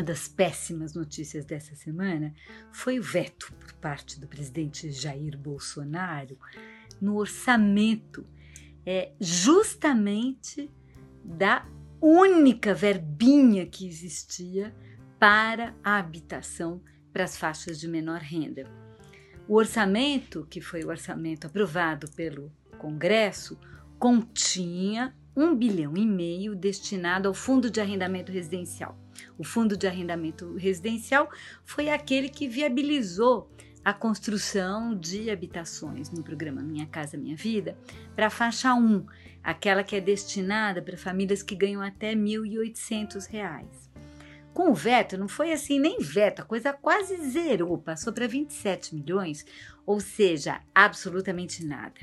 Uma das péssimas notícias dessa semana foi o veto por parte do presidente Jair Bolsonaro no orçamento, é, justamente da única verbinha que existia para a habitação para as faixas de menor renda. O orçamento, que foi o orçamento aprovado pelo Congresso, continha um bilhão e meio destinado ao Fundo de Arrendamento Residencial. O Fundo de Arrendamento Residencial foi aquele que viabilizou a construção de habitações no programa Minha Casa Minha Vida para a faixa 1, aquela que é destinada para famílias que ganham até R$ 1.800. Com o veto, não foi assim nem veto, a coisa quase zerou, passou para 27 milhões, ou seja, absolutamente nada.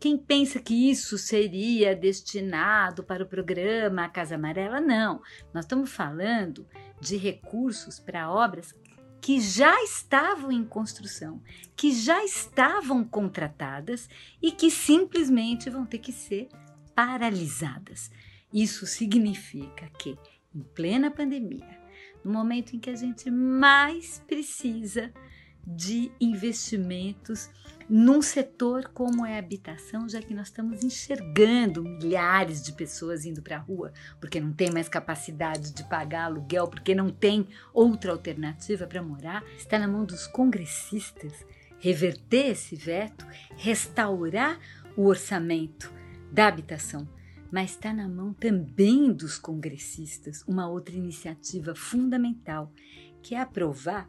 Quem pensa que isso seria destinado para o programa Casa Amarela, não. Nós estamos falando de recursos para obras que já estavam em construção, que já estavam contratadas e que simplesmente vão ter que ser paralisadas. Isso significa que, em plena pandemia, no momento em que a gente mais precisa de investimentos num setor como é a habitação, já que nós estamos enxergando milhares de pessoas indo para a rua porque não tem mais capacidade de pagar aluguel, porque não tem outra alternativa para morar, está na mão dos congressistas reverter esse veto, restaurar o orçamento da habitação. Mas está na mão também dos congressistas uma outra iniciativa fundamental, que é aprovar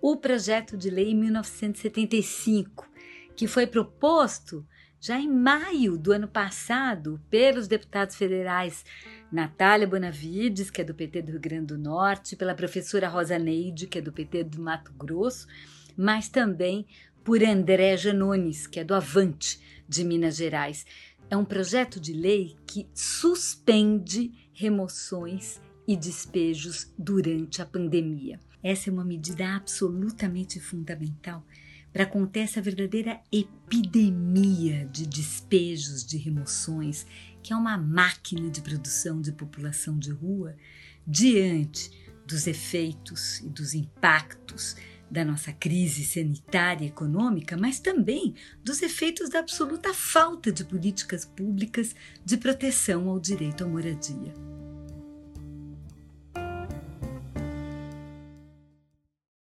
o projeto de lei 1975, que foi proposto já em maio do ano passado pelos deputados federais Natália Bonavides, que é do PT do Rio Grande do Norte, pela professora Rosa Neide, que é do PT do Mato Grosso, mas também por André Janones, que é do Avante de Minas Gerais. É um projeto de lei que suspende remoções e despejos durante a pandemia. Essa é uma medida absolutamente fundamental para conter essa verdadeira epidemia de despejos, de remoções, que é uma máquina de produção de população de rua, diante dos efeitos e dos impactos da nossa crise sanitária e econômica, mas também dos efeitos da absoluta falta de políticas públicas de proteção ao direito à moradia.